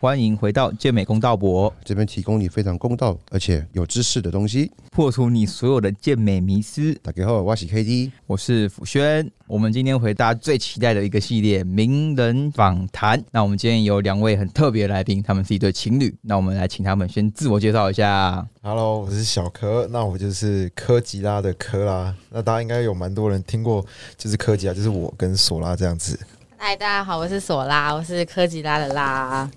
欢迎回到健美公道博，这边提供你非常公道而且有知识的东西。破除你所有的健美迷思。大家好，我是 K D，我是辅轩。我们今天回答最期待的一个系列——名人访谈。那我们今天有两位很特别的来宾，他们是一对情侣。那我们来请他们先自我介绍一下。Hello，我是小柯，那我就是柯吉拉的柯啦。那大家应该有蛮多人听过，就是柯吉拉，就是我跟索拉这样子。嗨，大家好，我是索拉，我是科吉拉的拉。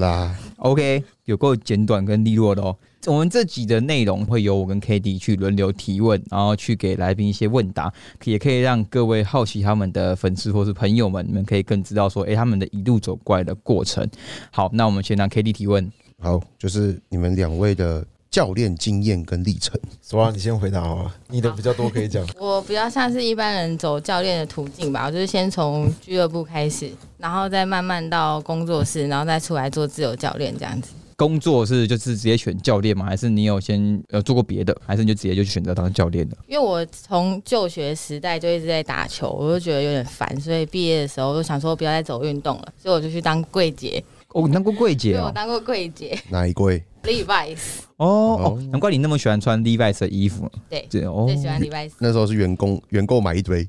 拉，OK，有够简短跟利落的哦。我们这集的内容会由我跟 k d 去轮流提问，然后去给来宾一些问答，也可以让各位好奇他们的粉丝或是朋友们，你们可以更知道说，诶，他们的一路走过来的过程。好，那我们先让 k d 提问。好，就是你们两位的教练经验跟历程。索啊，你先回答好了，你的比较多可以讲。我比较像是一般人走教练的途径吧，我就是先从俱乐部开始，然后再慢慢到工作室，然后再出来做自由教练这样子。工作是就是直接选教练吗？还是你有先呃做过别的？还是你就直接就选择当教练的？因为我从就学时代就一直在打球，我就觉得有点烦，所以毕业的时候我就想说不要再走运动了，所以我就去当柜姐。哦，你当过柜对姐哦。我当过柜姐哪一柜？，Levi's，哦难怪你那么喜欢穿 Levi's 的衣服。对最喜欢 Levi's，那时候是员工员购买一堆。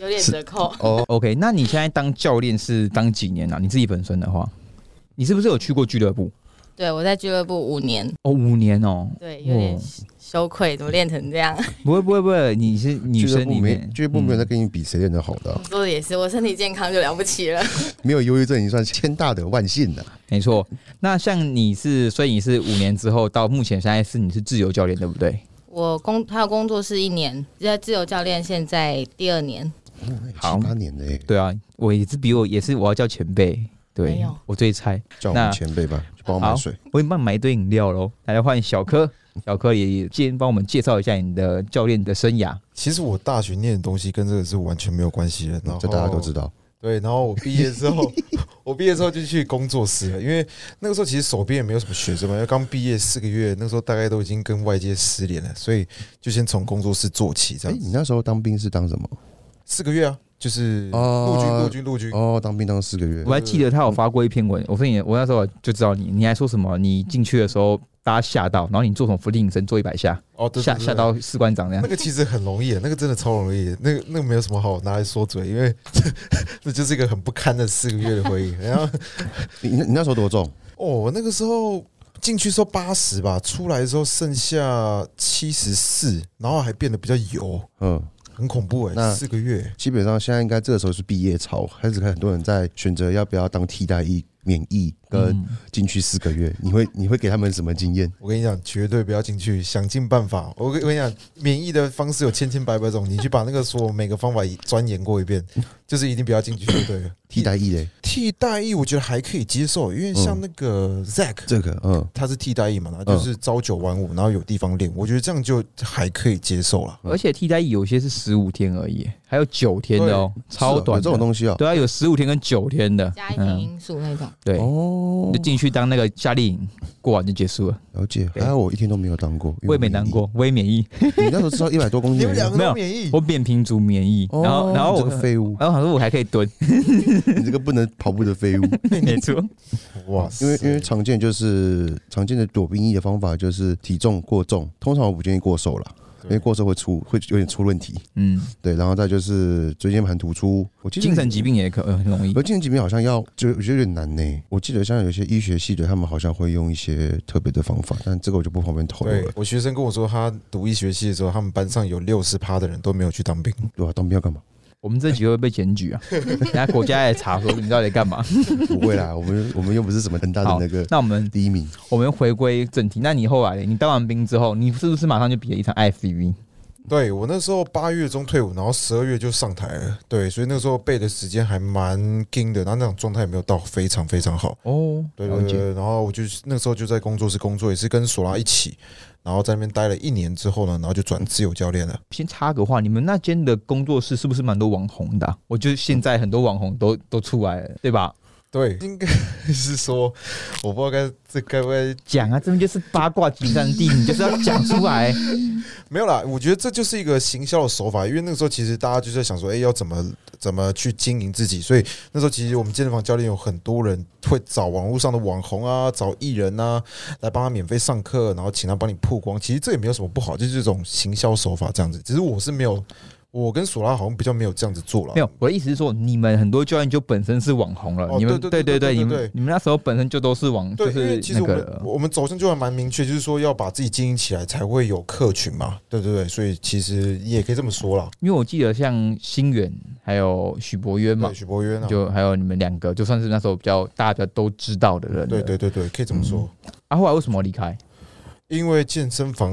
有点折扣。哦，OK，那你现在当教练是当几年啊？你自己本身的话，你是不是有去过俱乐部？对我在俱乐部五年，哦，五年哦。对，有点哦羞愧，怎么练成这样？不会不会不会，你是女俱乐部没生里面，俱乐部没有在嗯跟你比谁练得好的啊、我说的也是，我身体健康就了不起了。没有忧郁症已经算是天大的万幸了。没错。那像你是，所以你是五年之后到目前现在是你是自由教练对不对？我工还有工作是一年，在自由教练现在第二年。好七八年的哎，对啊，我也是比我也是我要叫前辈，没对有我最菜，叫我们前辈吧，去帮我买水。我给你帮你买一堆饮料喽。来换小柯，小柯也先帮我们介绍一下你的教练的生涯。其实我大学念的东西跟这个是完全没有关系的，然后这大家都知道。对，然后我毕业之后，我毕业之后就去工作室了，因为那个时候其实手边也没有什么学生嘛，因为刚毕业四个月，那个时候大概都已经跟外界失联了，所以就先从工作室做起，这哎，样子。你那时候当兵是当什么？四个月啊，就是哦陆军，陆军，陆军。哦，当兵当四个月我。还记得他有发过一篇文，我说你，我那时候就知道你，你还说什么？你进去的时候大家吓到，然后你做什么伏地挺身做一百下，哦，吓吓到士官长那样那。个其实很容易，那个真的超容易，那个那个没有什么好拿来说嘴，因为 那就是一个很不堪的四个月的回忆。然后 你你你那时候多重？哦，那个时候进去时候八十吧，出来的时候剩下七十四，然后还变得比较油，嗯，很恐怖哎、那四个月。基本上现在应该这个时候是毕业潮，开始看很多人在选择要不要当替代役免疫跟嗯进去四个月。你会你会给他们什么经验？我跟你讲，绝对不要进去，想尽办法。我跟我跟你讲，免疫的方式有千千百百种，你去把那个所有每个方法钻研过一遍，就是一定不要进去就对了。替代役嘞，替代役我觉得还可以接受，因为像那个 Zack，、这个嗯，他是替代役嘛，他就是朝九晚五，然后有地方练，我觉得这样就还可以接受了。而且替代役有些是十五天而已，还有九天的哦，超短的是哦这种东西哦。对啊，有十五天跟九天的，家庭因素那种，对，哦就，进去当那个夏令营，过完就结束了。了解。对。还好我一天都没有当过，因为我也没当过，我也免疫，你那时候知道一百多公斤而已，你们两个没有免疫，我扁平足免疫，哦然后然后我这个废物，然后想说我还可以蹲，你这个不能跑步的废物。没错，哇！因为因为常见就是常见的躲兵役的方法就是体重过重，通常我不建议过瘦啦，因为过瘦会出会有点出问题。嗯，对，然后再就是椎间盘突出，我记得精神疾病也可呃很容易而，精神疾病好像要就我觉得有点难呢。我记得像有些医学系的，他们好像会用一些特别的方法，但这个我就不方便透露了。我学生跟我说，他读医学系的时候，他们班上有六十趴的人都没有去当兵。对啊，当兵要干嘛？我们这集会被检举啊，人家国家也查说你到底干嘛。不会啦，我们我们又不是什么很大的好那个那我们第一名。我们回归正题，那你后来你当完兵之后，你是不是马上就比了一场 IFBB？对我那时候八月中退伍，然后十二月就上台了。对，所以那时候背的时间还蛮紧的，然后那种状态也没有到非常非常好。哦。对对对，然后我就那时候就在工作室工作，也是跟索拉一起，然后在那边待了一年之后呢，然后就转自由教练了。先插个话，你们那间的工作室是不是蛮多网红的、我觉得现在很多网红都都出来了，对吧？对，应该是说，我不知道该这该不该讲啊，这边就是八卦集散地，你就是要讲出来。没有啦，我觉得这就是一个行销的手法，因为那个时候其实大家就在想说，哎、要怎么怎么去经营自己，所以那时候其实我们健身房教练有很多人会找网络上的网红啊，找艺人啊来帮他免费上课，然后请他帮你曝光。其实这也没有什么不好，就是这种行销手法这样子。只是我是没有，我跟索拉好像比较没有这样子做了。没有，我的意思是说，你们很多教练就本身是网红了，哦你们对对对对，你们你们那时候本身就都是网，就是其实我们那个我们走向就还蛮明确，就是说要把自己经营起来才会有客群嘛，对对对，所以其实也可以这么说啦。因为我记得像新远还有许博渊嘛，，许博渊啊，就还有你们两个，就算是那时候比较大家都知道的人。对对。对对，可以这么说。啊，后来为什么离开？因为健身房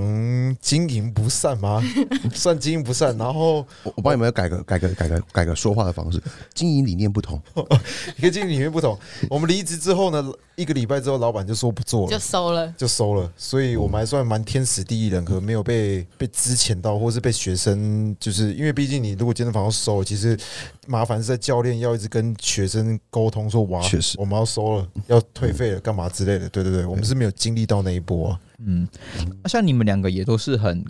经营不善吗？算经营不善，然后我我帮你们改个改个改个改个说话的方式，经营理念不同，跟经营理念不同。我们离职之后呢，一个礼拜之后，老板就说不做了就。收了。就收了，所以我们还算蛮天时地利人和，没有被被资遣到，或是被学生，就是因为毕竟你如果健身房要收，其实麻烦是在教练要一直跟学生沟通说，哇，确实我们要收了，要退费了，干嘛之类的。对对对，我们是没有经历到那一波、啊。嗯，啊像你们两个也都是很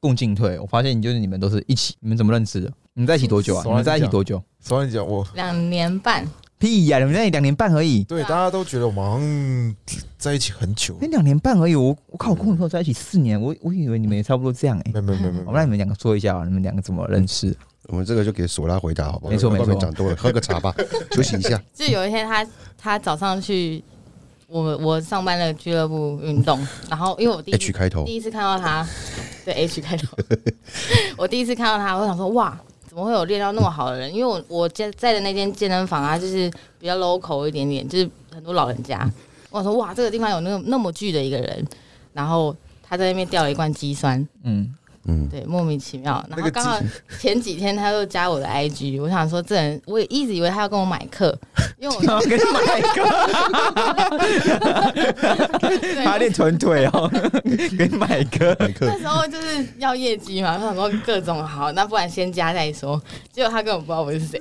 共进退。我发现就是你们都是一起，你们怎么认识的？你们在一起多久啊？手你们在一起多久？所以你讲我两年半，屁呀、你们在一起两年半而已。对大家都觉得我们好像在一起很久，那两年半而已，我我靠，我跟我朋友在一起四年，我我以为你们也差不多这样哎、没有没有没有没有我让你们两个说一下啊，你们两个怎么认识？我们这个就给索拉回答好不好？没错没错讲多了，喝个茶吧，休息一下。就有一天他他早上去我我上班的俱乐部运动，然后因为我第一 H 开头第，一次看到他，对 H 开头，我第一次看到他，我想说哇，怎么会有练到那么好的人？因为我我在在的那间健身房啊，就是比较 local 一点点，就是很多老人家。我想说哇，这个地方有那个那么巨的一个人，然后他在那边掉了一罐肌酸，嗯，嗯，对，莫名其妙。然后刚好 前几天他又加我的 IG，我想说这人，我也一直以为他要跟我买课，因为我然后 给你买一个，他练臀腿哦，给你买一个。麦克那时候就是要业绩嘛，他想说各种好，那不然先加再说。结果他根本不知道我是谁，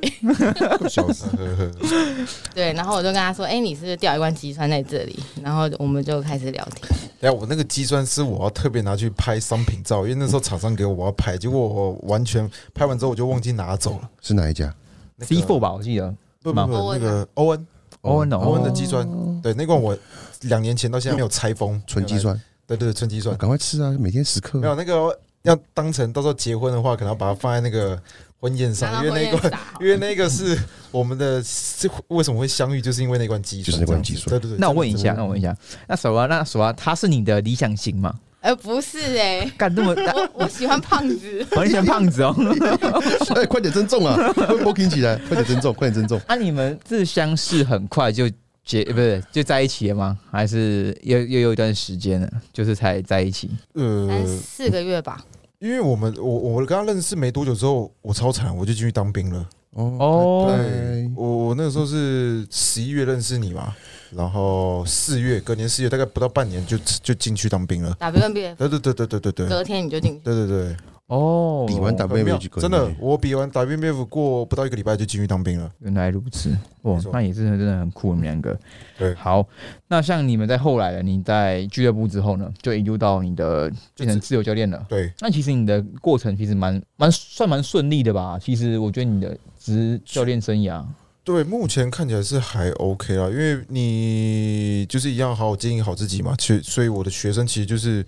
对，然后我就跟他说：“哎、你是不是掉一罐肌酸在这里？”然后我们就开始聊天。哎我那个肌酸是我要特别拿去拍商品照，因为那时候厂商给我我要拍，结果我完全拍完之后我就忘记拿走了。是哪一家？C four 吧，我记得。吗不不不，那个欧恩欧恩的，欧恩的肌酸，对那罐我两年前到现在没有拆封，纯肌酸，对对对，纯肌酸。赶快吃啊！每天十克没。有那个要当成到时候结婚的话，可能要把它放在那个婚宴上，因为那罐，因为那个是我们的，是为什么会相遇，就是因为那罐肌酸，就是那罐肌酸这样子对对对。那我问一下，那我问一下，那什么，那什么，他是你的理想型吗？呃，不是 哎、干这么，我我喜欢胖子。我很喜欢胖子哦。哎，快点增重啊！会 working 起来，快点增重，快点增重。那、你们是相识很快就结，呃不是就在一起了吗？还是又又有一段时间了，就是才在一起？呃三，四个月吧，因为我们我我跟他认识没多久之后，我超惨，我就进去当兵了。哦哦拜拜我我那个时候是十一月认识你嘛，然后四月隔年四月，大概不到半年就就进去当兵了。WMBF，对对对对对对隔天你就进去。对对对，哦，比完 WMBF 真的，我比完 WMBF 过不到一个礼拜就进去当兵了。原来如此，哇，那也真的真的很酷，你们两个。对，好，那像你们在后来的，你在俱乐部之后呢，就一路到你的变成自由教练了。对，那其实你的过程其实蛮蛮算蛮顺利的吧？其实我觉得你的职教练生涯。对，目前看起来是还 OK 啦，因为你就是一样好好经营好自己嘛，所所以我的学生其实就是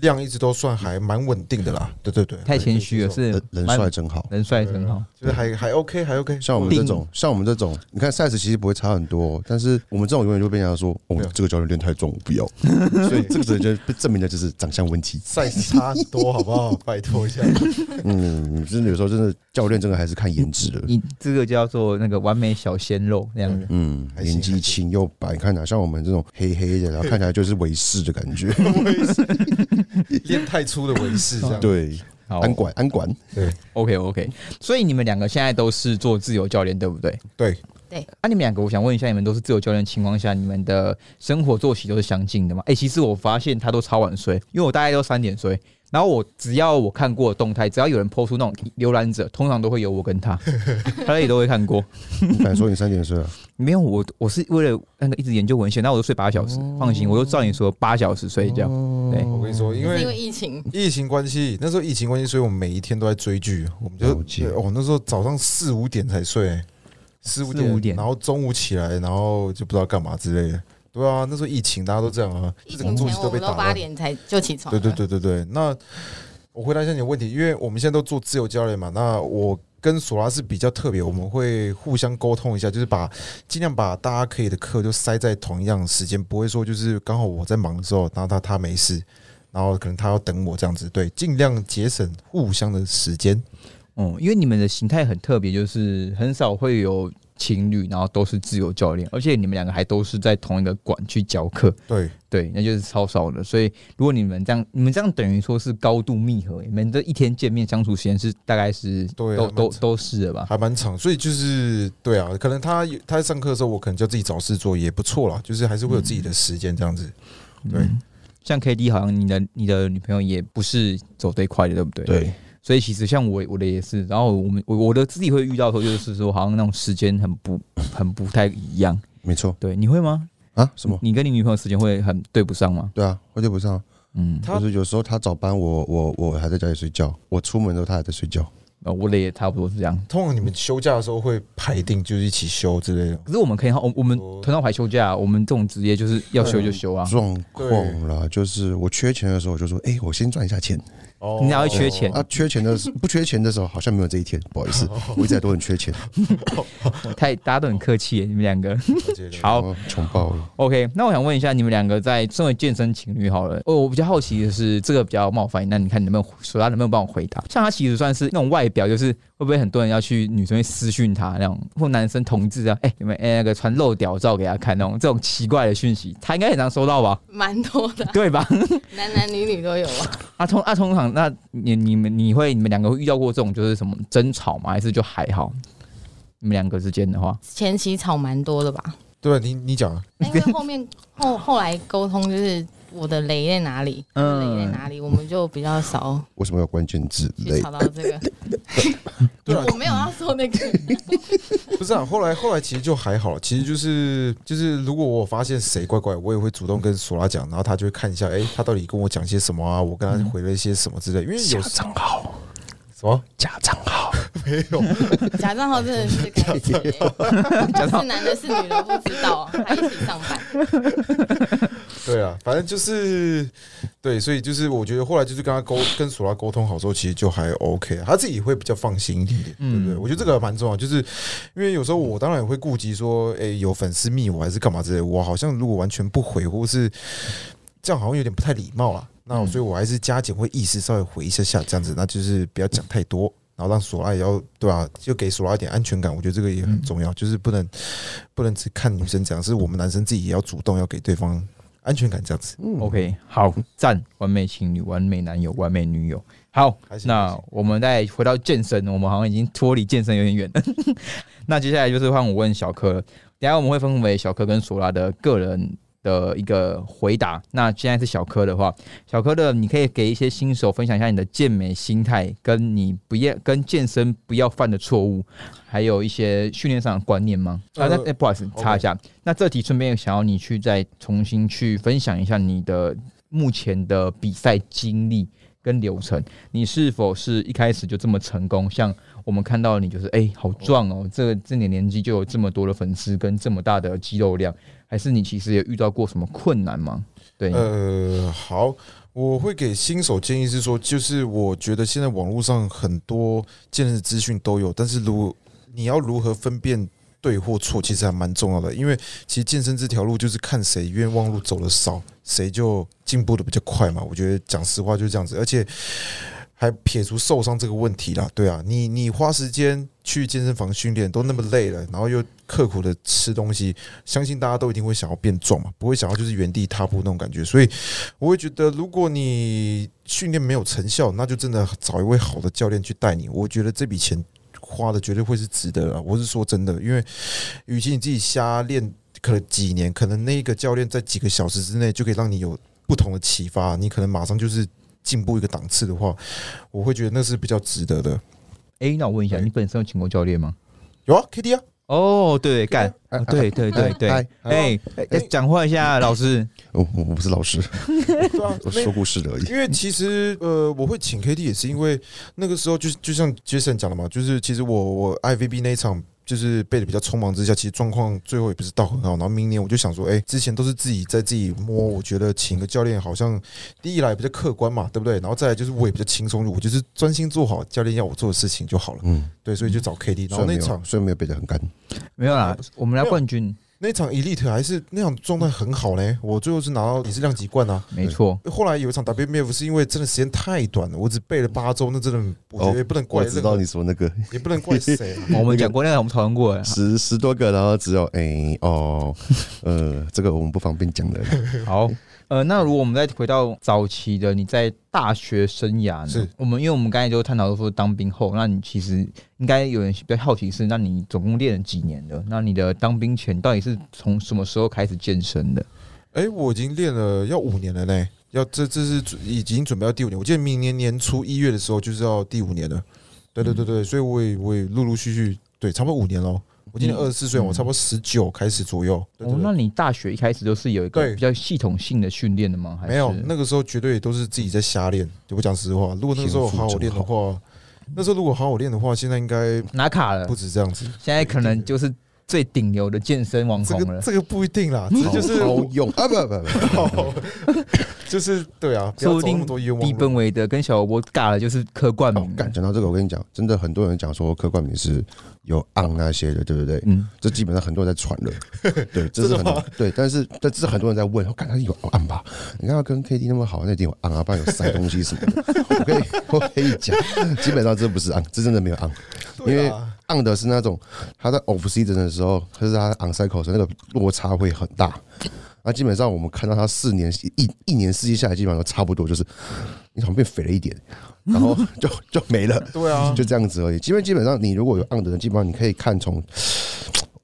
量一直都算还蛮稳定的啦。对对对，太谦虚了，是人帅真好。人帅真好。就是还还 OK，还 OK。像我们这种，像我们这种，你看 size 其实不会差很多哦，但是我们这种永远就会被人家说，哦这个教练练太重，我不要。所以这个就被证明的就是长相问题。size 差很多，好不好？拜托一下。嗯，真的有时候真的教练真的还是看颜值的。你这个叫做那个完美小鲜肉那样的。嗯，年纪轻又白，你看哪像我们这种黑黑的，然后看起来就是维士的感觉。练太粗的维士 这样。对，好安管安管，对，OK OK。所以你们两个现在都是做自由教练，对不对？对对，啊，你们两个，我想问一下，你们都是自由教练情况下，你们的生活作息都是相近的吗？哎、其实我发现他都超晚睡，因为我大概都三点睡，然后我只要我看过的动态，只要有人抛出那种浏览者，通常都会有我跟他，他也都会看过。你敢说你三点睡啊？没有我，我是为了那个一直研究文献，那我就睡八小时，放心，我就照你说八小时睡觉。对我跟你说，因为因为为疫情，疫情关系，那时候疫情关系，所以我们每一天都在追剧，我们就哦，那时候早上四五点才睡，四五四五点然后中午起来，然后就不知道干嘛之类的。对啊，那时候疫情，大家都这样啊，疫整个作息情前我们都被打。八点才就起床。对对，对对对，那我回答一下你的问题，因为我们现在都做自由教练嘛，那我跟索拉是比较特别，我们会互相沟通一下，就是把尽量把大家可以的课就塞在同一样的时间，不会说就是刚好我在忙的时候，然后他他没事，然后可能他要等我这样子，对，尽量节省互相的时间。嗯，因为你们的形态很特别，就是很少会有情侣，然后都是自由教练，而且你们两个还都是在同一个馆去教课，对，对，那就是超少的。所以如果你们这样，你们这样等于说是高度密合，你们这一天见面相处时间是大概是都都都是的吧？还蛮长，所以就是对啊，可能他他在上课的时候，我可能就自己找事做，也不错啦，就是还是会有自己的时间这样子。对嗯像 K D 好像你的你的女朋友也不是走这一块的，对不对？。对，所以其实像我我的也是，然后我们我我的自己会遇到的时候，就是说好像那种时间很不 很不太一样。没错对，你会吗？啊？什么？你跟你女朋友时间会很对不上吗？对啊，会对不上。嗯，就是有时候她早班，我我我还在家里睡觉，我出门的时候她还在睡觉。呃，我的也差不多是这样。通常你们休假的时候会排定，就是一起休之类的。可是我们可以，我我们哦团长排休假，我们这种职业就是要休就休啊。状况啦，就是我缺钱的时候，我就说，哎、我先赚一下钱。哦。你哪会缺钱？啊，缺钱的时不缺钱的时候，好像没有这一天，不好意思，我一直都很缺钱，太大家都很客气耶，你们两个。好。哦穷爆了。OK，那我想问一下，你们两个在身为健身情侣好了，哦，我比较好奇的是，这个比较冒犯，那你看你能不能，索拉能不能帮我回答？像他其实算是那种外表，就是会不会很多人要去女生会私讯他那种，或男生同志啊，哎、你们哎、那个传露屌照给他看那种，这种奇怪的讯息，他应该很常收到吧？蛮多的，对吧？男男女女都有啊。啊通啊通常那你你们你会你们两个会遇到过这种就是什么争吵吗？还是就还好？你们两个之间的话，前期吵蛮多的吧，对你你讲啊，因为后面后后来沟通就是我的雷在哪里，嗯。雷在哪里，我们就比较少 为什么有关键字？类？去吵到这个。对啊。我没有要说那个，不是啊，后来后来其实就还好，其实就是就是，如果我发现谁怪怪，我也会主动跟索拉讲，然后他就会看一下，哎、他到底跟我讲些什么啊？我跟他回了一些什么之类，因为有账号，什么假账号，没有，假账号真的是该死欸是男的是女的不知道，还一起上班。对啊，反正就是对，所以就是我觉得后来就是跟他沟跟索拉沟通好之后，其实就还 OK，啊他自己会比较放心一点点，对不对？嗯我觉得这个蛮重要，就是因为有时候我当然也会顾及说，哎、有粉丝密我还是干嘛之类，我好像如果完全不回或是这样，好像有点不太礼貌啦。那我所以，我还是加减会意识稍微回一下下这样子，那就是不要讲太多。然后让索拉也要对吧、就给索拉一点安全感，我觉得这个也很重要，就是不能不能只看女生讲，是我们男生自己也要主动要给对方安全感这样子。嗯 OK，好，赞，完美情侣、完美男友、完美女友。好那我们再回到健身，我们好像已经脱离健身有点远了。那接下来就是换我问小柯，等下我们会分为小柯跟索拉的个人的一个回答。那现在是小柯的话，小柯的你可以给一些新手分享一下你的健美心态，跟你不要跟健身不要犯的错误，还有一些训练上的观念吗？啊，那、不好意思，插一下。那这题顺便想要你去再重新去分享一下你的目前的比赛经历跟流程，你是否是一开始就这么成功？像我们看到你就是哎、好壮哦，这个这点年纪就有这么多的粉丝跟这么大的肌肉量，还是你其实也遇到过什么困难吗？对，呃，好，我会给新手建议是说，就是我觉得现在网络上很多健身资讯都有，但是如你要如何分辨对或错，其实还蛮重要的。因为其实健身这条路就是看谁冤枉路走的少，谁就进步的比较快嘛。我觉得讲实话就是这样子，而且。还撇除受伤这个问题啦，对啊，你你花时间去健身房训练都那么累了，然后又刻苦的吃东西，相信大家都一定会想要变壮嘛，不会想要就是原地踏步那种感觉。所以我会觉得，如果你训练没有成效，那就真的找一位好的教练去带你。我觉得这笔钱花的绝对会是值得的。我是说真的，因为与其你自己瞎练，可能几年，可能那个教练在几个小时之内就可以让你有不同的启发，你可能马上就是。进步一个档次的话，我会觉得那是比较值得的。哎，那我问一下，对你本身有请过教练吗？有啊，K D 啊，哦，对，干，对对对对，哎讲话一下，老师，我我我不是老师，我说故事的而已。因为其实呃，我会请 KD 也是因为那个时候就就像 Jason 讲的嘛，就是其实我我 IVB 那一场就是背的比较匆忙之下，其实状况最后也不是到很好。然后明年我就想说，哎、之前都是自己在自己摸，我觉得请个教练好像第一来比较客观嘛，对不对？然后再来就是我也比较轻松，我就是专心做好教练要我做的事情就好了。嗯，对，所以就找 KD。然后那场虽然没有背得很干，没有啦，我们来冠军，那场 Elite 还是那场状态很好呢，我最后是拿到也是量级冠啊。没错，后来有一场 WMF 是因为真的时间太短了，我只背了八周，那真的我觉得也不能怪我知道你说那个也不能怪谁啊。我们讲过那个，我们讨论过了。十十多个，然后只有哎哦，呃，这个我们不方便讲的。好，呃，那如果我们再回到早期的你在大学生涯呢？是我们因为我们刚才就探讨说当兵后，那你其实应该有人比较好奇是，那你总共练了几年的？那你的当兵前到底是从什么时候开始健身的？哎、我已经练了要五年了呢，要这这是准已经准备要第五年，我记得明年年初一月的时候就是要第五年了。对对对对，所以我也我也陆陆续续对，差不多五年喽。我今年嗯二十四岁，我差不多十九开始左右。哦那你大学一开始都是有一个比较系统性的训练的吗？还是没有，那个时候绝对都是自己在瞎练。我讲实话，如果那个时候好好练的话，那时候如果好好练的话，现在应该拿卡了不，止这样子。现在可能就是最顶流的健身网这红了。个这个不一定啦，这就是好用啊！不不不就是对啊，不说不定多冤枉比路。本伟的跟小罗伯尬了，就是柯冠名。讲到这个，我跟你讲，真的很多人讲说柯冠名是有昂那些的，对不对？嗯，这基本上很多人在传了，对，这是很对，但是但是很多人在问，我感觉有昂吧？你看他跟 KD 那么好，那一定有昂啊，不然有塞东西什么的。我可以 我可以讲，基本上这不是昂，这真的没有昂，因为对啊昂的是那种他在 off season 的时候，可是他 on cycle 的时候那个落差会很大。那基本上我们看到他四年一一年四季下来，基本上都差不多，就是你好像变肥了一点，然后 就就没了。对啊，就这样子而已。基本基本上，你如果有 on 的人，基本上你可以看从，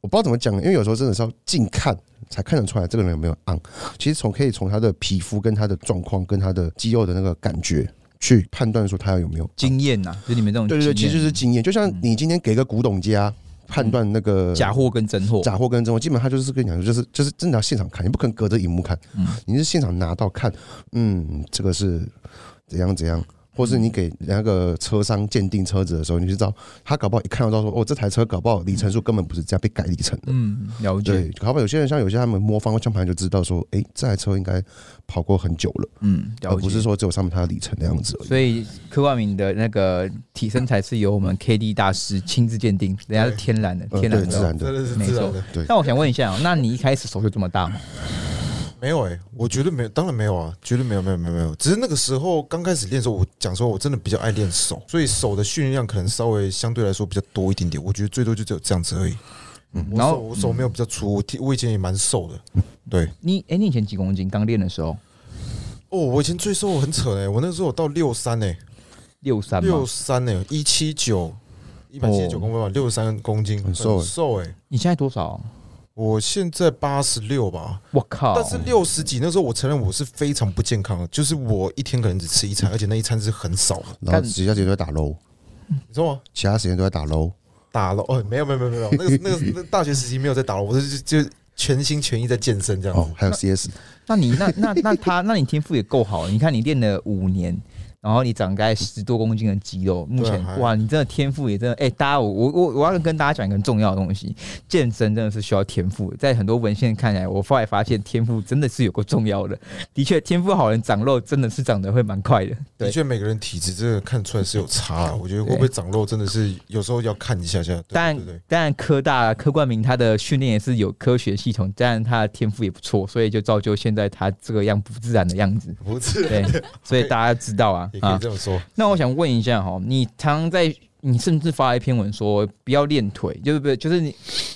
我不知道怎么讲，因为有时候真的是要近看才看得出来这个人有没有 on。其实从可以从他的皮肤跟他的状况跟他的肌肉的那个感觉去判断说他有没有。经验呐，就你们这种对对对，其实就是经验。就像你今天给个古董家判断那个假货跟真货。假货跟真货，基本上他就是跟你讲，就是就是真的要现场看，你不可能隔着荧幕看，嗯你是现场拿到看，嗯，这个是怎样怎样。或是你给那个车商鉴定车子的时候，你就知道他搞不好一看到说，哦，这台车搞不好里程数根本不是这样被改里程的。嗯，了对解。，搞不好有些人像有些他们摸方向盘就知道说，哎，这台车应该跑过很久了，嗯，了解。而不是说只有上面它的里程那样子而已。所以柯冠明的那个体身材是由我们 K D 大师亲自鉴定，人家是天然的，呃天然的。对自然的真的是没错自然的。对，那我想问一下、哦，那你一开始手就这么大吗？没有哎、我绝对没有，当然没有啊，绝对没有，没有，没有，没有。只是那个时候刚开始练的时候，我讲说我真的比较爱练手，所以手的训练量可能稍微相对来说比较多一点点。我觉得最多就只有这样子而已。嗯，然后手我手没有比较粗，我我以前也蛮瘦的。对，你，哎、你以前几公斤？刚练的时候哦，我以前最瘦很扯哎、我那时候我到六三哎，六三六？三哎，一七九，一百七十九公分吧，六十三公斤，很瘦欸瘦哎。你现在多少？我现在八十六吧，我靠！但是六十几那时候，我承认我是非常不健康的，就是我一天可能只吃一餐，而且那一餐是很少的，然后其他时间都在打 low，你知道吗？其他时间都在打 low。打了哦，没有没有没有没有，那个 那个那个大学时期没有在打了，我是就就全心全意在健身这样子，。哦还有 CS，那你那那那他，那你天赋也够好。你看你练了五年，然后你长大概十多公斤的肌肉，目前哇，你真的天赋也真的哎、大家我我我我要跟大家讲一个很重要的东西，健身真的是需要天赋。在很多文献看来，我后来发现天赋真的是有个重要的。的确，天赋好人长肉真的是长得会蛮快的。对的确，每个人体质真的看出来是有差啊。我觉得会不会长肉真的是有时候要看一下下。但但科大柯冠明他的训练也是有科学系统，当然他的天赋也不错，所以就造就现在他这个样不自然的样子。不是，对，所以大家知道啊也可以啊。这么说。那我想问一下哈，你常常在你甚至发一篇文说不要练腿，就是不就是你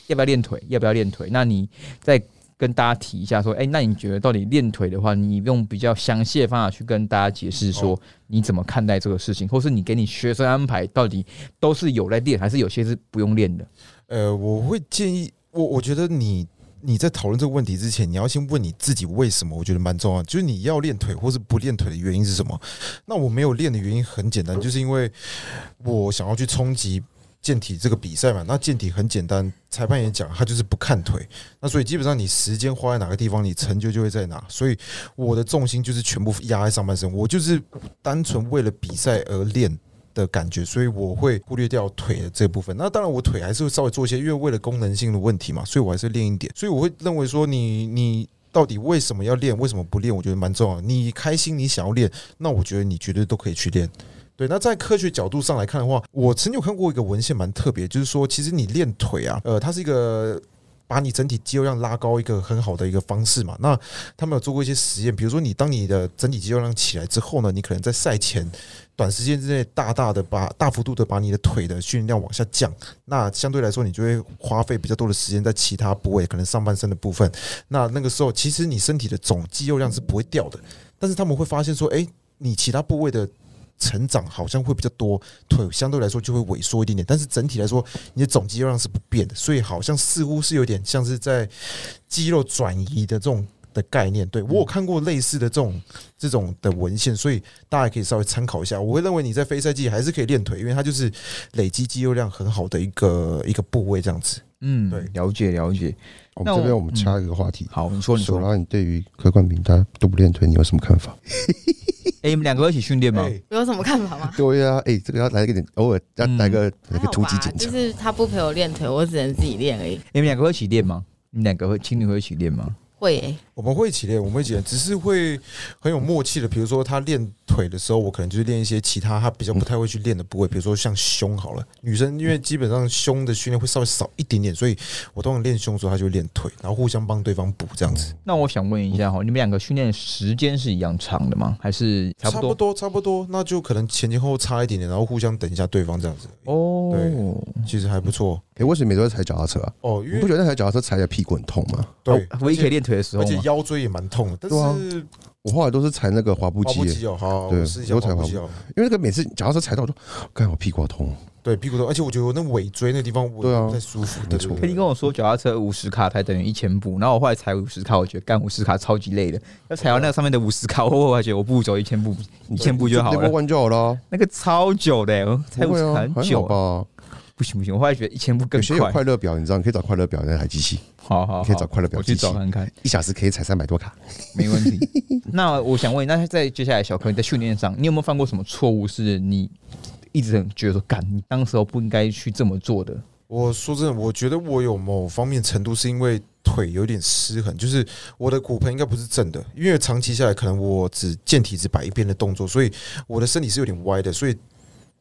要不要练腿，要不要练腿？那你再跟大家提一下说，哎、那你觉得到底练腿的话，你用比较详细的方法去跟大家解释说你怎么看待这个事情，或是你给你学生安排到底都是有在练，还是有些是不用练的？呃，我会建议我，我觉得你你在讨论这个问题之前，你要先问你自己为什么？我觉得蛮重要，就是你要练腿或是不练腿的原因是什么？那我没有练的原因很简单，就是因为我想要去冲击。健体这个比赛嘛，那健体很简单，裁判也讲，他就是不看腿。那所以基本上你时间花在哪个地方，你成就就会在哪。所以我的重心就是全部压在上半身，我就是单纯为了比赛而练的感觉，所以我会忽略掉腿的这部分。那当然我腿还是会稍微做一些，因为为了功能性的问题嘛，所以我还是练一点。所以我会认为说，你你到底为什么要练，为什么不练？我觉得蛮重要。你开心，你想要练，那我觉得你绝对都可以去练。对，那在科学角度上来看的话，我曾经有看过一个文献，蛮特别，就是说，其实你练腿啊，呃，它是一个把你整体肌肉量拉高一个很好的一个方式嘛。那他们有做过一些实验，比如说，你当你的整体肌肉量起来之后呢，你可能在赛前短时间之内大大的把大幅度的把你的腿的训练量往下降，那相对来说，你就会花费比较多的时间在其他部位，可能上半身的部分。那那个时候，其实你身体的总肌肉量是不会掉的，但是他们会发现说，哎，你其他部位的。成长好像会比较多，腿相对来说就会萎缩一点点，但是整体来说，你的总肌肉量是不变的，所以好像似乎是有点像是在肌肉转移的这种的概念。对我有看过类似的这种这种的文献，所以大家可以稍微参考一下。我会认为你在非赛季还是可以练腿，因为它就是累积肌肉量很好的一个一个部位，这样子。嗯，对，了解了解。我们这边我们插一个话题，好，你说你说，然后你对于柯冠炳他都不练腿，你有什么看法？哎，你们两个一起训练吗？有什么看法吗？对啊，哎，这个要来一点，偶尔要来个来个突击检查。就是他不陪我练腿，我只能自己练而已。你们两个会一起练吗？你们两个会情侣会一起练吗？会，我们会一起练，我们会一起练，只是会很有默契的。比如说他练腿的时候，我可能就是练一些其他他比较不太会去练的部位，比如说像胸好了。女生因为基本上胸的训练会稍微少一点点，所以我通常练胸的时候，他就练腿，然后互相帮对方补这样子。那我想问一下哈，你们两个训练时间是一样长的吗？还是差不多？差不多，差不多。那就可能前前后后差一点点，然后互相等一下对方这样子。哦，对，其实还不错。哎，为什么每周踩脚踏车啊？哦，因为你不觉得那台脚踏车踩起来屁股很痛吗？对，唯一可以练腿的时候而且？腰椎也蛮痛的。但是我后来都是踩那个滑步机耶，滑步机哦，好，对我试一下踩滑步机哦。因为那个每次脚踏车踩到我就，干我屁股好痛。对，屁股痛，而且我觉得我那尾椎那地方我对啊不太舒服。没错对佩蒂跟我说，脚踏车五十卡才等于一千步，然后我后来踩五十卡，我觉得干五十卡超级累的，要踩到那个上面的五十卡，我后来觉得我不如走一千步，一千步就好了。那过弯就好了。那个超久的、我踩五十卡很久好，吧？不行不行，我后来觉得一千步更有些有快。快乐表，你知道，你可以找快乐表那台机器，好好好，可以找快乐表我去机器找看看，一小时可以踩三百多卡。没问题。那我想问，那在接下来小柯你在训练上，你有没有犯过什么错误？是你一直很觉得说，干，你当时候不应该去这么做的？我说真的，我觉得我有某方面程度是因为腿有点失衡，就是我的骨盆应该不是正的，因为长期下来可能我只健体只摆一边的动作，所以我的身体是有点歪的，所以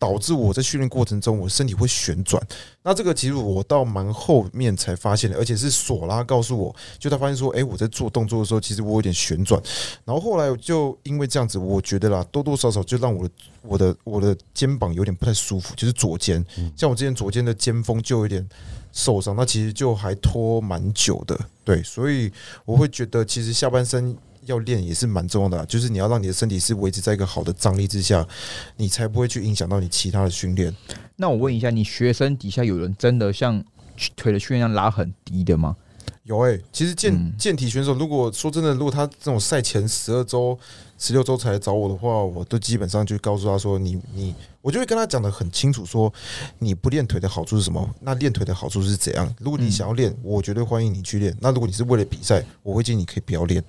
导致我在训练过程中我身体会旋转。那这个其实我到蛮后面才发现的，而且是索拉告诉我，就他发现说，哎、我在做动作的时候，其实我有点旋转。然后后来就因为这样子，我觉得啦，多多少少就让我的我的我的肩膀有点不太舒服，就是左肩，像我之前左肩的肩峰就有点受伤，那其实就还拖蛮久的，对，所以我会觉得其实下半身要练也是蛮重要的，就是你要让你的身体是维持在一个好的张力之下，你才不会去影响到你其他的训练。那我问一下，你学生底下有人真的像腿的训练量拉很低的吗？有诶、其实健嗯健体选手，如果说真的，如果他这种赛前十二周、十六周才来找我的话，我都基本上就告诉他说，你你，我就会跟他讲的很清楚，说你不练腿的好处是什么，那练腿的好处是怎样。如果你想要练，我绝对欢迎你去练。那如果你是为了比赛，我会建议你可以不要练，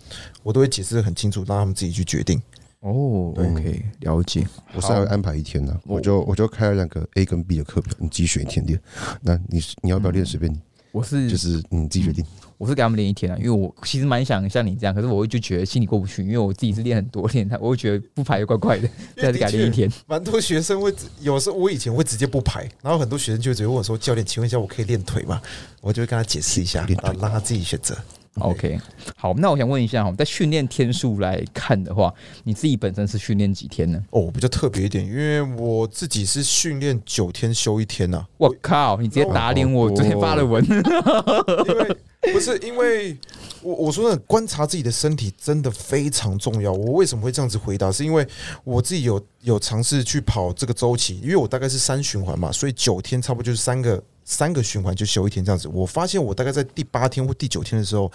我都会解释的很清楚，让他们自己去决定。哦对，OK，了解。我稍微安排一天呢，我就我就开了两个 A 跟 B 的课表，你自己选一天练。那你你要不要练随便你，我是就是你自己决定。我是给他们练一天啊，因为我其实蛮想像你这样，可是我就觉得心里过不去，因为我自己是练很多练，他 我会觉得不排也怪怪的，再次改练一天。蛮多学生会，有时候我以前会直接不排，然后很多学生就会直接问我说：“教练，请问一下，我可以练腿吗？”我就会跟他解释一下，练腿然后让他自己选择。OK，好，那我想问一下哈，在训练天数来看的话，你自己本身是训练几天呢？哦，比较特别一点，因为我自己是训练九天休一天呐、我靠，你直接打脸我哦昨天发的文。因为不是因为我我说的，观察自己的身体真的非常重要。我为什么会这样子回答？是因为我自己有有尝试去跑这个周期，因为我大概是三循环嘛，所以九天差不多就是三个三个循环就休一天这样子。我发现我大概在第八天或第九天的时候，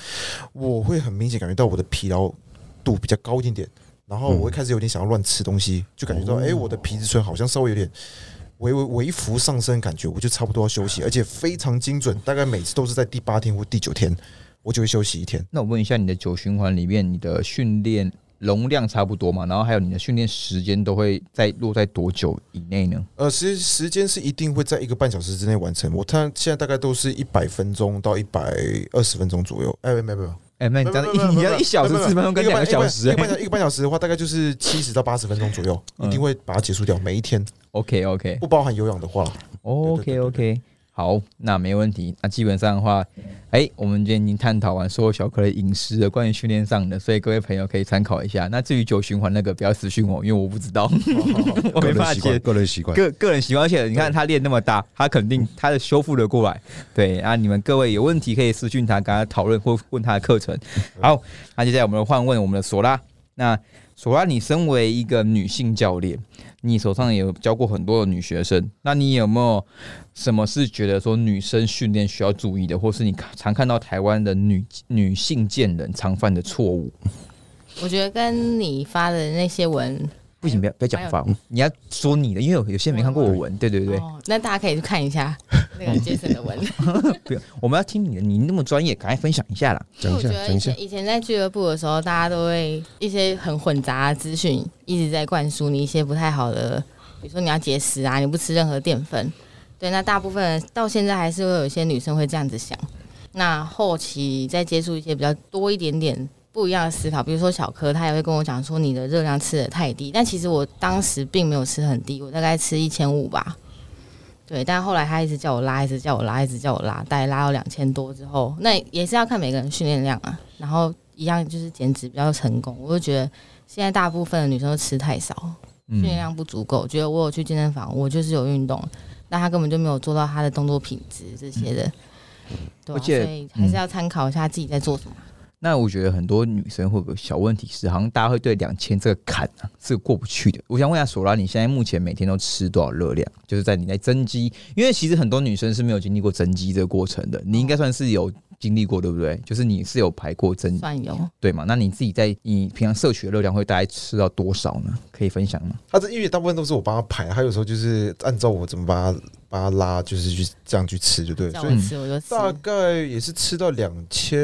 我会很明显感觉到我的疲劳度比较高一点点，然后我会开始有点想要乱吃东西，就感觉到哎、诶我的皮质醇好像稍微有点。微微微幅上升，感觉我就差不多要休息，而且非常精准，大概每次都是在第八天或第九天，我就会休息一天。那我问一下，你的九循环里面，你的训练容量差不多嘛？然后还有你的训练时间都会在落在多久以内呢？呃，时时间是一定会在一个半小时之内完成。我看现在大概都是一百分钟到一百二十分钟左右。哎，没有没有没有，哎、那你这样一你要一小时四十分钟跟两个小时、一个半欸、小一个半小时的话，大概就是七十到八十分钟左右，嗯一定会把它结束掉。每一天 OK OK 不包含有氧的话，OK OK，好，那没问题。那基本上的话，哎、我们今天已经探讨完所有小可的饮食的关于训练上的，所以各位朋友可以参考一下。那至于九循环那个，不要私讯我，因为我不知道，我 没办法接 个人习惯，个人习惯。个个人习惯，而且你看他练那么大，他肯定他的修复的过来。对啊，你们各位有问题可以私讯他，跟他讨论或问他的课程。好，那接下来我们换问我们的索拉。那索拉，你身为一个女性教练，你手上也有教过很多的女学生，那你有没有什么是觉得说女生训练需要注意的，或是你常看到台湾的女女性健人常犯的错误？我觉得跟你发的那些文，不行，不要不要讲话，你要说你的，因为有有些人没看过我文，对对对。哦，那大家可以去看一下 那个 Jason 的文。不用，我们要听你的，你那么专业，赶快分享一下啦。讲一下讲一下以前。在俱乐部的时候，大家都会一些很混杂的资讯，一直在灌输你一些不太好的，比如说你要节食啊，你不吃任何淀粉。对，那大部分到现在还是会有一些女生会这样子想。那后期再接触一些比较多一点点不一样的思考，比如说小柯，他也会跟我讲说你的热量吃的太低，但其实我当时并没有吃很低，我大概吃一千五吧。对，但后来他一直叫我拉，一直叫我拉，一直叫我拉，大概拉到两千多之后，那也是要看每个人训练量啊。然后一样就是减脂比较成功，我就觉得现在大部分的女生都吃太少，训练嗯，量不足够。觉得我有去健身房，我就是有运动，但他根本就没有做到他的动作品质这些的。对、啊，而且所以还是要参考一下自己在做什么。那我觉得很多女生会有个小问题是，好像大家会对两千这个坎啊是过不去的。我想问一下索拉，你现在目前每天都吃多少热量？就是在你在增肌，因为其实很多女生是没有经历过增肌这个过程的，你应该算是有经历过，对不对？就是你是有排过增，算有，对吗？那你自己在你平常摄取的热量会大概吃到多少呢？可以分享吗？他这因为大部分都是我帮他排，他有时候就是按照我怎么把他把他拉，就是去这样去吃，就对了。所以吃我就吃。大概也是吃到两千，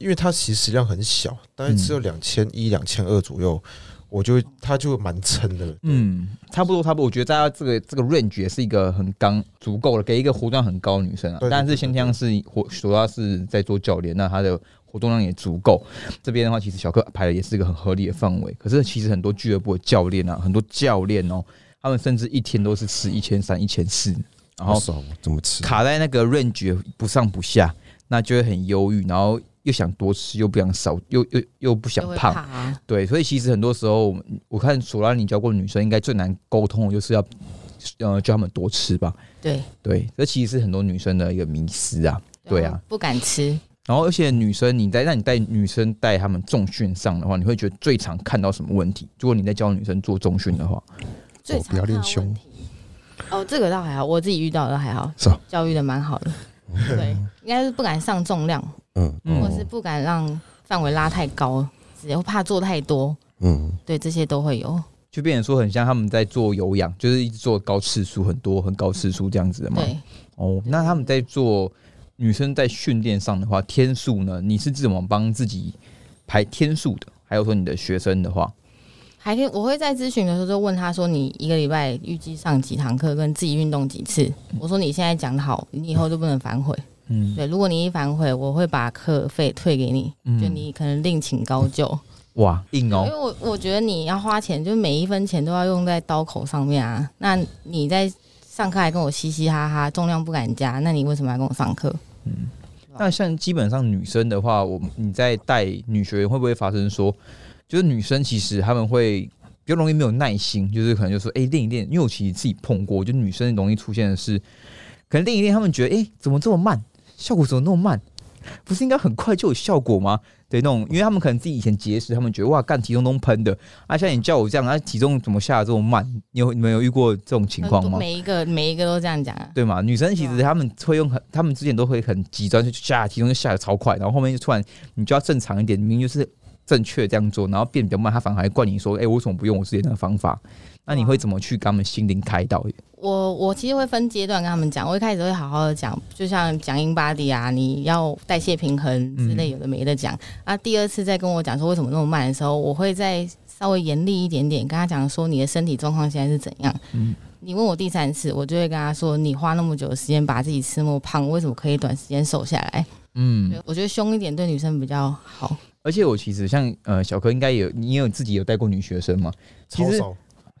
因为它其实食量很小，大概吃到两千一、两千二左右，我就会他就蛮撑的。嗯，差不多，差不多。我觉得大家这个这个 range 也是一个很刚足够了，给一个活动量很高的女生啊。但是对先天是活主要是在做教练，那她的活动量也足够。这边的话，其实小克排的也是一个很合理的范围。可是其实很多俱乐部的教练啊，很多教练哦，他们甚至一天都是吃一千三、一千四，然后怎么吃？卡在那个 range 不上不下，那就会很忧郁，然后又想多吃，又不想少，又又又不想胖怕。啊，对，所以其实很多时候，我看索拉你教过的女生，应该最难沟通的就是要呃叫她们多吃吧。对对，这其实是很多女生的一个迷思啊。对啊，不敢吃。然后而且女生你在让你带女生带她们重训上的话，你会觉得最常看到什么问题？如果你在教女生做重训的话，最哦不要练常看到问胸题。哦，这个倒还好，我自己遇到的还好，是啊教育的蛮好的。对，应该是不敢上重量，嗯嗯或是不敢让范围拉太高，只要怕做太多。嗯，对，这些都会有。就变成说很像他们在做有氧，就是一直做高次数，很多很高次数这样子的嘛。对，哦，那他们在做女生在训练上的话，天数呢？你是怎么帮自己排天数的？还有说你的学生的话，还可以，我会在咨询的时候就问他说：“你一个礼拜预计上几堂课，跟自己运动几次？”我说：“你现在讲好，你以后就不能反悔。嗯，对，如果你一反悔，我会把课费退给你，嗯就你可能另请高就。哇，硬哦因哦，为我我觉得你要花钱，就每一分钱都要用在刀口上面啊。那你在上课还跟我嘻嘻哈哈，重量不敢加，那你为什么要跟我上课？嗯那像基本上女生的话，我你在带女学员会不会发生说，就是女生其实她们会比较容易没有耐心，就是可能就说，哎、练一练，因为我其实自己碰过，就女生容易出现的是，可能练一练，她们觉得，哎、怎么这么慢，效果怎么那么慢？不是应该很快就有效果吗？对，那种因为他们可能自己以前节食，他们觉得哇干体重都喷的，啊，像你叫我这样，啊，体重怎么下的这么慢？你有你们有遇过这种情况吗？每一个每一个都这样讲啊。对吗？女生其实他们会用很，他们之前都会很极端，就下体重就下的超快，然后后面就突然你就要正常一点，明明就是正确这样做，然后变比较慢，他反而还怪你说，哎、我为什么不用我之前那个方法？那你会怎么去跟他们心灵开导？我我其实会分阶段跟他们讲，我一开始会好好的讲，就像讲 in body 啊，你要代谢平衡之类有的没的讲。啊，第二次再跟我讲说为什么那么慢的时候，我会再稍微严厉一点点跟他讲说你的身体状况现在是怎样。嗯你问我第三次，我就会跟他说，你花那么久的时间把自己吃那么胖，为什么可以短时间瘦下来？嗯，我觉得凶一点对女生比较好。而且我其实像呃小柯应该有，你有自己有带过女学生吗？其实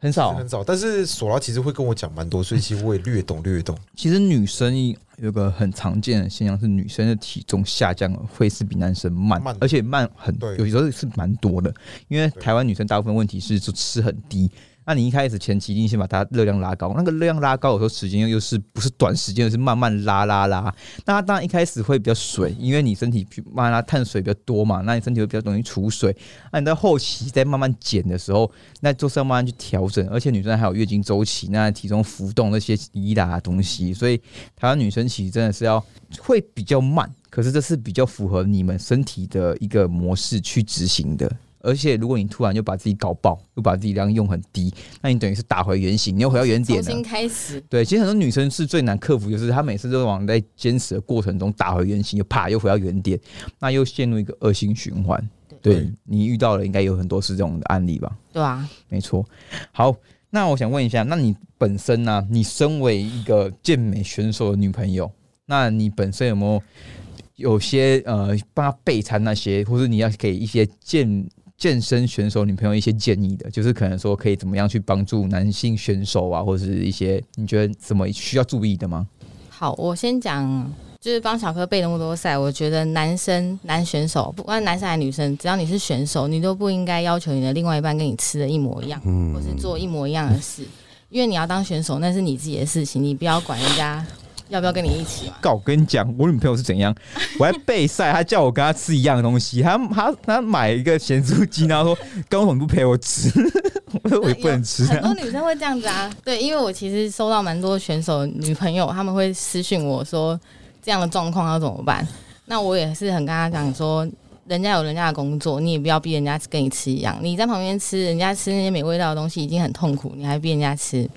很少，很少。但是索拉其实会跟我讲蛮多，所以其实我也略懂略懂。其实女生有个很常见的现象是，女生的体重下降会是比男生慢，慢而且慢很，对有时候是蛮多的。因为台湾女生大部分问题是就吃很低。那你一开始前期一定先把它热量拉高，那个热量拉高，有时候时间又又是不是短时间，是慢慢拉拉拉。那它当然一开始会比较水，因为你身体慢慢拉碳水比较多嘛，那你身体会比较容易储水。那你到后期再慢慢减的时候，那就是要慢慢去调整。而且女生还有月经周期，那体重浮动那些移打东西，所以台湾女生其实真的是要会比较慢，可是这是比较符合你们身体的一个模式去执行的。而且如果你突然就把自己搞爆，又把自己量用很低，那你等于是打回原形，你又回到原点了重新。开始，对，其实很多女生是最难克服，就是她每次都往在坚持的过程中打回原形，又啪又回到原点，那又陷入一个恶性循环。对对你遇到了，应该有很多是这种的案例吧？对啊，没错。好，那我想问一下，那你本身呢、你身为一个健美选手的女朋友，那你本身有没有有些呃帮她备餐那些，或者你要给一些健健身选手女朋友一些建议的，就是可能说可以怎么样去帮助男性选手啊，或者是一些你觉得怎么需要注意的吗？好，我先讲，就是帮小柯备那么多赛，我觉得男生男选手，不管男生还是女生，只要你是选手，你都不应该要求你的另外一半跟你吃的一模一样，嗯或是做一模一样的事，因为你要当选手，那是你自己的事情，你不要管人家要不要跟你一起嘛。告我跟你讲，我女朋友是怎样？我在备赛，她叫我跟她吃一样的东西，她她她买一个咸酥鸡，然后说：“刚为什么不陪我吃？” 我说：“我也不能吃。很多女生会这样子啊，对，因为我其实收到蛮多选手女朋友，他们会私讯我说这样的状况要怎么办？那我也是很跟她讲说，人家有人家的工作，你也不要逼人家跟你吃一样。你在旁边吃，人家吃那些没味道的东西已经很痛苦，你还逼人家吃。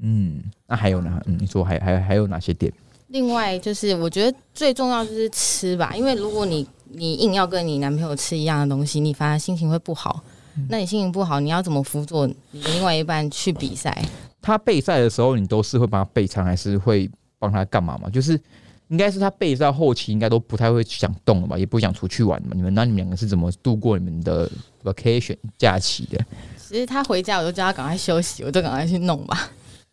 嗯，那还有呢？嗯，你说还还还有哪些点？另外就是，我觉得最重要就是吃吧，因为如果你你硬要跟你男朋友吃一样的东西，你反而心情会不好。那你心情不好，你要怎么辅佐你的另外一半去比赛？他备赛的时候，你都是会帮他备餐，还是会帮他干嘛嘛？就是应该是他备赛后期，应该都不太会想动了吧，也不想出去玩嘛。你们那你们两个是怎么度过你们的 vacation 假期的？其实他回家，我就叫他赶快休息，我就赶快去弄吧，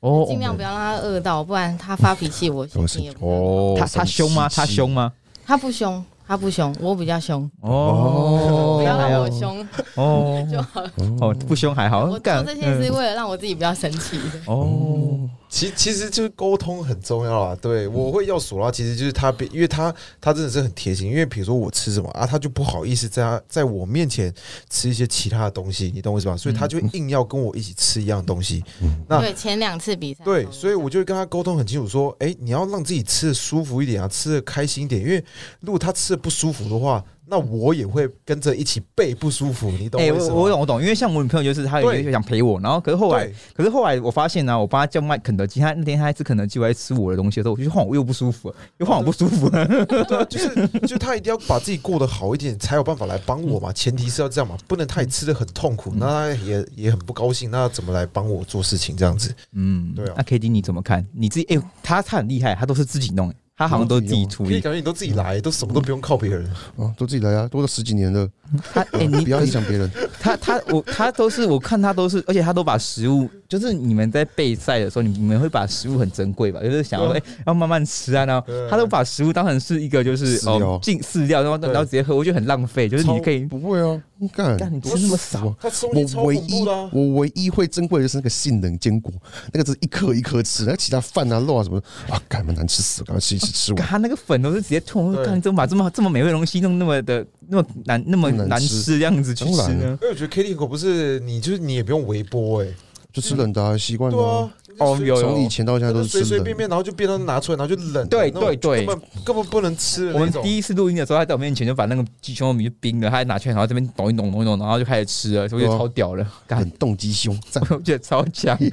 哦尽量不要让他饿到，不然他发脾气，我心情也不好。哦他他凶吗？他凶吗？他不凶，他不凶，我比较凶，哦，不要让我凶哦 就好了。哦，不凶还好。我做干这些是为了让我自己不要生气的。哦，其其实就是沟通很重要啊。对我会要索拉，其实就是他别，因为他他真的是很贴心。因为比如说我吃什么啊，他就不好意思在他在我面前吃一些其他的东西，你懂我意思吧？所以他就硬要跟我一起吃一样东西。那对，前两次比赛，对，所以我就会跟他沟通很清楚，说，哎、你要让自己吃的舒服一点啊，吃的开心一点。因为如果他吃的不舒服的话，那我也会跟着一起背不舒服，你懂哎、我意思吗？我我懂我懂，因为像我女朋友就是她对也想陪我，然后可是后来，可是后来我发现呢、我帮她叫卖肯德基，她那天她吃肯德基，我在吃我的东西的时候，我就换我又不舒服了，又换我不舒服了。对啊，就是就是他一定要把自己过得好一点，才有办法来帮我嘛。前提是要这样嘛，不能他也吃的很痛苦，那她也也很不高兴，那要怎么来帮我做事情这样子？嗯，对啊那 K D 你怎么看？你自己哎、她她很厉害，她都是自己弄，她好像都自己处理。可以感觉你都自己来，都什么都不用靠别人。哦，都自己来啊，多了十几年了，他哎、你不要影响别人。他他我他都是我看他都是，而且他都把食物，就是你们在备赛的时候，你们会把食物很珍贵吧？就是想要哎、要慢慢吃啊，然后他都把食物当成是一个就是哦进饲料，然后然后直接喝，我觉得很浪费。就是你可以不会啊，你干干你吃那么少，我唯一怖的啊。我唯一会珍贵的就是那个杏仁坚果，那个只是一颗一颗吃，那其他饭啊肉啊什么的啊，干嘛难吃死了，赶快吃一吃吃完。他那个粉都是直接吐，我说对干你怎么把这么这么美味的东西弄那么的那么难那么难难吃吃这样子去吃当然呢？因为我觉得 K T 口不是你，就是你也不用微波哎、就吃冷的啊习惯对了啊。，哦有从以前到现在都是。随随便便，然后就变成拿出来，然后就冷，对对对根本根本不能吃我们。第一次录音的时候，他在我面前就把那个鸡胸肉米就冰了，他还拿去，然后这边抖一抖弄一弄，然后就开始吃了，所以我觉得超屌了，干冷，冻鸡胸，赞！我觉得超强。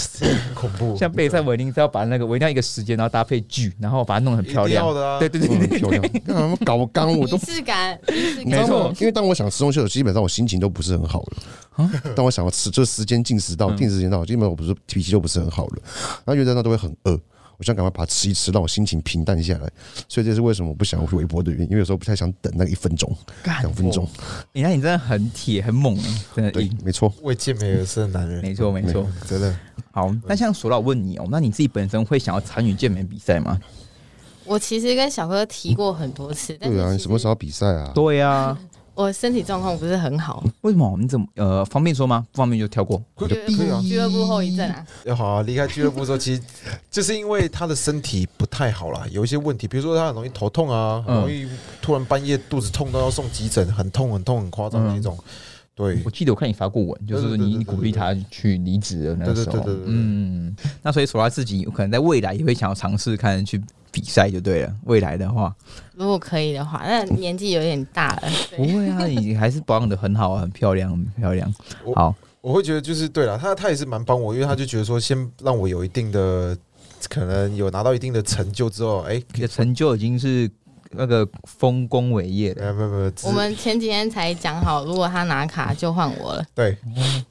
恐怖，像备赛，我一定是要把那个我一定要一个时间，然后搭配剧，然后把它弄得很漂亮。对对对很对漂亮，干嘛搞刚我都仪式感。没错因为当我想吃东西的时候，基本上我心情都不是很好了。当我想要吃，就是时间进食到嗯定时间到，基本上我不是脾气就不是很好了。然后原则上都会很饿，我想赶快把它吃一吃，让我心情平淡下来。所以这是为什么我不想微波的原因，因为有时候不太想等那一分钟、两分钟。你看你真的很铁很猛哎，真的对。，没错。为健美而生的男人，没错没错。真的。好，那像索老问你哦，那你自己本身会想要参与健美比赛吗？我其实跟小哥提过很多次，但对啊，你什么时候比赛啊？对啊，我身体状况不是很好，为什么？你怎么呃方便说吗？不方便就跳过。可就可以啊，俱乐部后遗症啊。要好啊。离开俱乐部之后，其实 就是因为他的身体不太好啦，有一些问题，比如说他很容易头痛啊，很嗯容易突然半夜肚子痛到要送急诊，很痛很痛很夸张的那种。对我记得我看你发过文，就是对对对对你你鼓励他去离职的那个时候。对对对对对对嗯，那所以索拉自己有可能在未来也会想要尝试看去比赛就对了。未来的话，如果可以的话，那年纪有点大了，不会啊，你还是保养的很好啊，很漂亮，很漂亮。好，我会觉得就是对了，他他也是蛮帮我，因为他就觉得说，先让我有一定的，可能有拿到一定的成就之后，哎、你的成就已经是那个丰功伟业没了。有没有没有，只我们前几天才讲好，如果他拿卡就换我了，对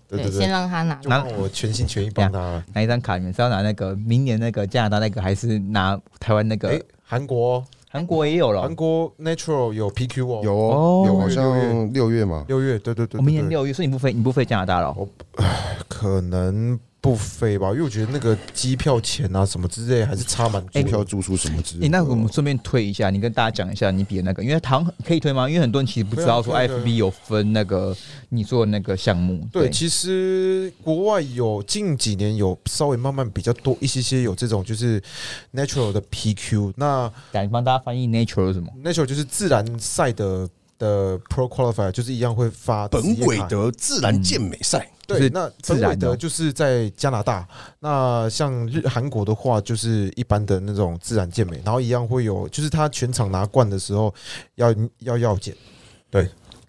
对对先对，让他拿。就让我全心全意帮他了。拿一张卡，你们是要拿那个明年那个加拿大那个，还是拿台湾那哎个？，韩国韩国也有了韩。国 Natural 有 PQ 哦，有哦哦，有好像六月嘛，六月，对对对，我明年六月，所以你不飞，你不飞加拿大了哦？可能不飞吧，因为我觉得那个机票钱啊什么之类还是差蛮多机。票住宿什么之哎、类的。那我们顺便推一下，你跟大家讲一下你比的那个，因为唐可以推吗？因为很多人其实不知道说 FB 有分那个你做的那个项目。对，其实国外有近几年有稍微慢慢比较多一些些有这种就是 natural 的 PQ，那敢帮大家翻译 natural 是什么？natural 就是自然赛的的 Pro Qualifier，就是一样会发本韦德自然健美赛，就是，对那本韦德就是在加拿大，那像日韩国的话，就是一般的那种自然健美，然后一样会有，就是他全场拿冠的时候要要药检，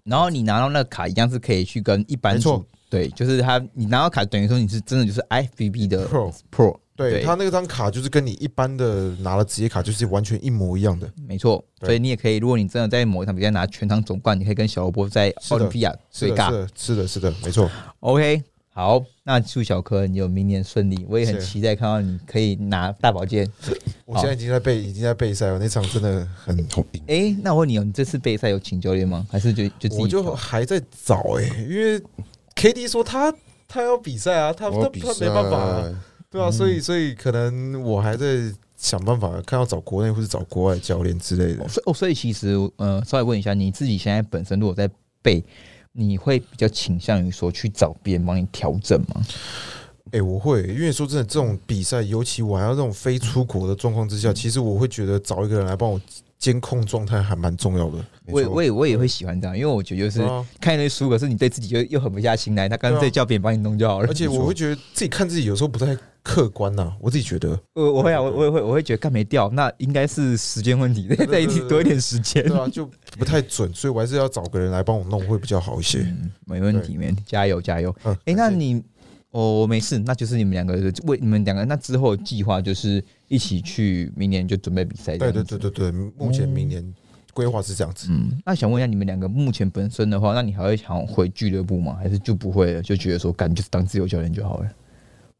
然后你拿到那个卡一样是可以去跟一般没错，对，就是他你拿到卡等于说你是真的就是 FBB 的 Pro Pro，对他那张卡就是跟你一般的拿了职业卡就是完全一模一样的，没错，所以你也可以，如果你真的在某一场比赛拿全场总冠，你可以跟小罗伯在奥林匹亚对尬。是的，是的，是的，没错。OK，好，那祝小柯你有明年顺利，我也很期待看到你可以拿大宝剑。我现在已经在备，已经在备赛了，那场真的很，同赢哎、那我问你哦，你这次备赛有请教练吗？还是就就自己我就还在找哎、因为 K D 说他他要比赛啊，他他他我比赛没办法、啊，对啊，嗯所以所以可能我还在想办法，看要找国内或是找国外教练之类的哦。所以哦，所以其实呃，稍微问一下，你自己现在本身如果在背，你会比较倾向于说去找别人帮你调整吗？哎、我会，因为说真的，这种比赛，尤其我还要这种非出国的状况之下，其实我会觉得找一个人来帮我监控状态还蛮重要的。我也我也我也会喜欢这样，因为我觉得就是看一堆书，可是你对自己又又狠不下心来，那干脆叫别人帮你弄就好了而。且我会觉得自己看自己有时候不太客观呐、我自己觉得，我我会啊，我我也会我会觉得干没掉，那应该是时间问题，再再一对对多一点时间。对啊，就不太准，所以我还是要找个人来帮我弄会比较好一些。嗯，没问题，没问题，加油加油！嗯，哎、那你哦，没事，那就是你们两个为你们两个那之后计划就是一起去明年就准备比赛。对对对。对对，目前明年规划是这样子。嗯，那想问一下，你们两个目前本身的话，那你还会想回俱乐部吗？还是就不会了？就觉得说，干就是当自由教练就好了。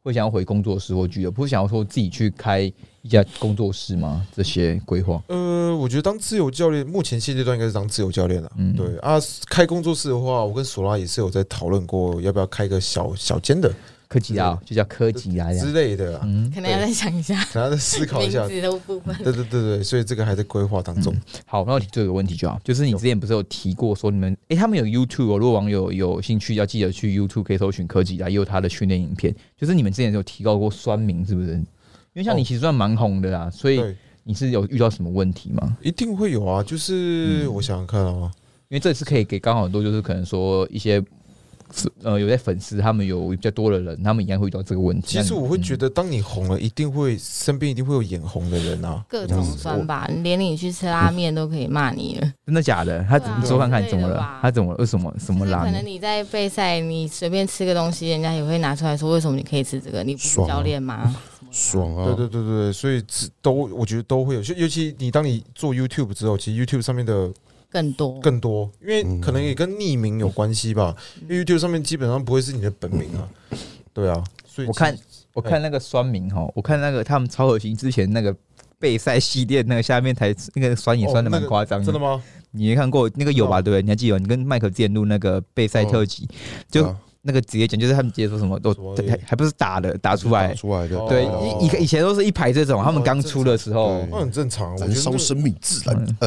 会想要回工作室或俱乐部，会想要说自己去开一家工作室吗？这些规划，呃，我觉得当自由教练，目前现阶段应该是当自由教练了。嗯，对啊，开工作室的话，我跟索拉也是有在讨论过，要不要开个小小间的科技啊，就叫科技啊，之，类的啊，嗯，可能要再想一下可能要再思考一名下。字的部分。对对对对，所以这个还在规划当中。好，那我提这个问题就好，就是你之前不是有提过说你们，诶，他们有 YouTube，哦如果网友有兴趣，要记得去 YouTube 可以搜寻科技啊，也有他的训练影片。就是你们之前有提到过酸民，是不是？因为像你哦其实算蛮红的啦，所以，你是有遇到什么问题吗？一定会有啊。就是嗯我想想看啊，因为这次可以给刚好很多，就是可能说一些呃有些粉丝他们有比较多的人，他们应该会遇到这个问题。其实我会觉得，当你红了，一定会身边一定会有眼红的人啊。各种酸吧，连你去吃拉面都可以骂你了。真的假的？他对啊你说看看怎么了？他怎么了为什么什么拉可能？你在备赛，你随便吃个东西，人家也会拿出来说，为什么你可以吃这个？你不是教练吗？爽啊！对对对对对，所以都我觉得都会有，就尤其你当你做 YouTube 之后，其实 YouTube 上面的更多。更多，因为嗯可能也跟匿名有关系吧。因为 YouTube 上面基本上不会是你的本名啊，对啊，所以我看我看那个酸民哈，我看那个他们超恶心之前那个备赛系列那个下面台那个酸也酸的蛮夸张的真的。吗？你没看过那个有吧？哦对不对？你还记得？你跟麦克之前录那个备赛特辑，就啊那个直接讲，就是他们直接说什么都还还不是打的打出来。打，出来的，对，哦以以以前都是一排这种，他们刚出的时候，那很正常，我觉燃得烧生命，自然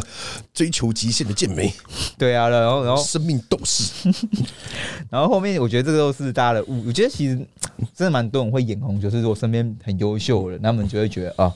追求极限的健美，对啊，然后然后。生命斗士。然后后面我觉得这个都是大家的误，我觉得其实真的蛮多人会眼红，就是我身边很优秀的人，他们就会觉得啊，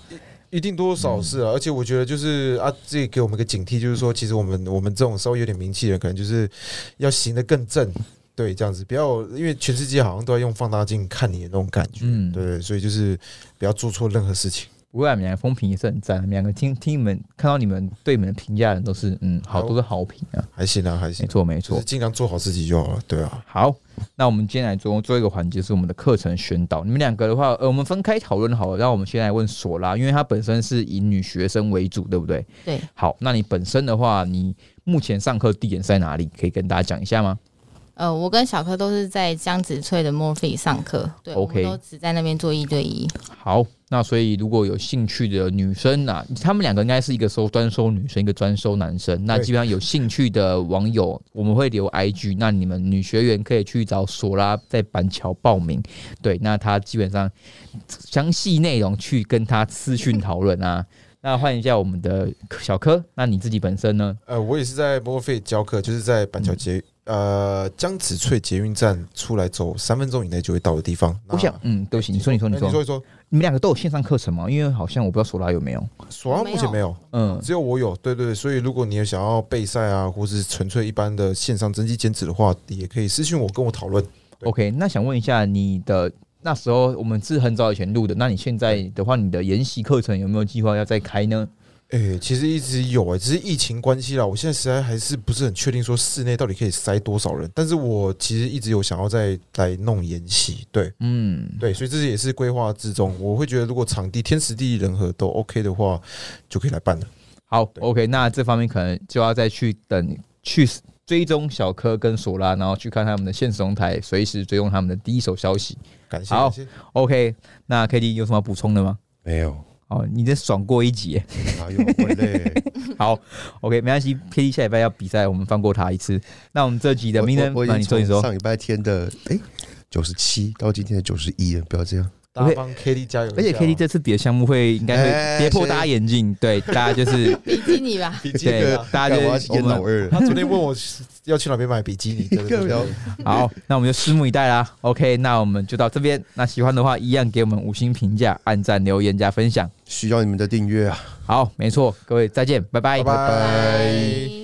一定多少是啊，而且我觉得就是啊，这也给我们一个警惕，就是说，其实我们我们这种稍微有点名气的人，可能就是要行得更正，对，这样子不要，因为全世界好像都在用放大镜看你的那种感觉，嗯，对，所以就是不要做错任何事情。不过你们两个风评也是很赞，你们两个听听你们看到你们对你们的评价的人都是嗯好，好都是好评啊，还行啊，还行没，错没错就是。尽量做好自己就好了。对啊，好，那我们今天来做做一个环节，是我们的课程宣导。你们两个的话，呃，我们分开讨论好了。让我们先来问索拉，因为她本身是以女学生为主，对不对？对。好，那你本身的话，你目前上课地点是在哪里？可以跟大家讲一下吗？呃，我跟小柯都是在江子翠的 Morphe 上课，对 OK 我都只在那边做一对一。好，那所以如果有兴趣的女生啊，他们两个应该是一个收专收女生，一个专收男生。那基本上有兴趣的网友，我们会留 IG，那你们女学员可以去找索拉在板桥报名。对，那他基本上详细内容去跟他私讯讨论啊。那换一下我们的小柯，那你自己本身呢？呃，我也是在墨费教课，就是在板桥捷呃江子翠捷运站出来走三分钟以内就会到的地方。我想，嗯，对不起，你说，你说，你说，哎你说一说，你们两个都有线上课程吗？因为好像我不知道索拉有没有。索拉目前没有，嗯，只有我有。对对对，所以如果你有想要备赛啊，或是纯粹一般的线上增肌减脂的话，也可以私信我跟我讨论。OK，那想问一下你的那时候我们是很早以前录的，那你现在的话，你的研习课程有没有计划要再开呢？诶、其实一直有诶、只是疫情关系啦。我现在实在还是不是很确定说室内到底可以塞多少人，但是我其实一直有想要再来弄演习，对嗯，对，所以这也是规划之中。我会觉得如果场地天时地利人和都 OK 的话，就可以来办了。好，OK，那这方面可能就要再去等去追踪小柯跟索拉，然后去看他们的现实动态，随时追踪他们的第一手消息。感谢，好。OK，那 KD 有什么要补充的吗？没有，哦，你这爽过一集耶，哪有会累？好，OK，没关系，KD 下礼拜要比赛，我们放过他一次。那我们这集的名人，那你说一说，上礼拜天的哎九十七到今天的九十一了，不要这样。大家帮 KD 加油！而且 KD 这次比的项目会应该会哎跌破大家眼镜，对，大家就是 比基尼吧，比基对尼啊，大家就是我们演老二。他昨天问我要去哪边买比基尼，好，那我们就拭目以待啦。OK，那我们就到这边。那喜欢的话，一样给我们五星评价、按赞、留言、加分享。需要你们的订阅啊！好，没错，各位再见，拜拜拜拜。拜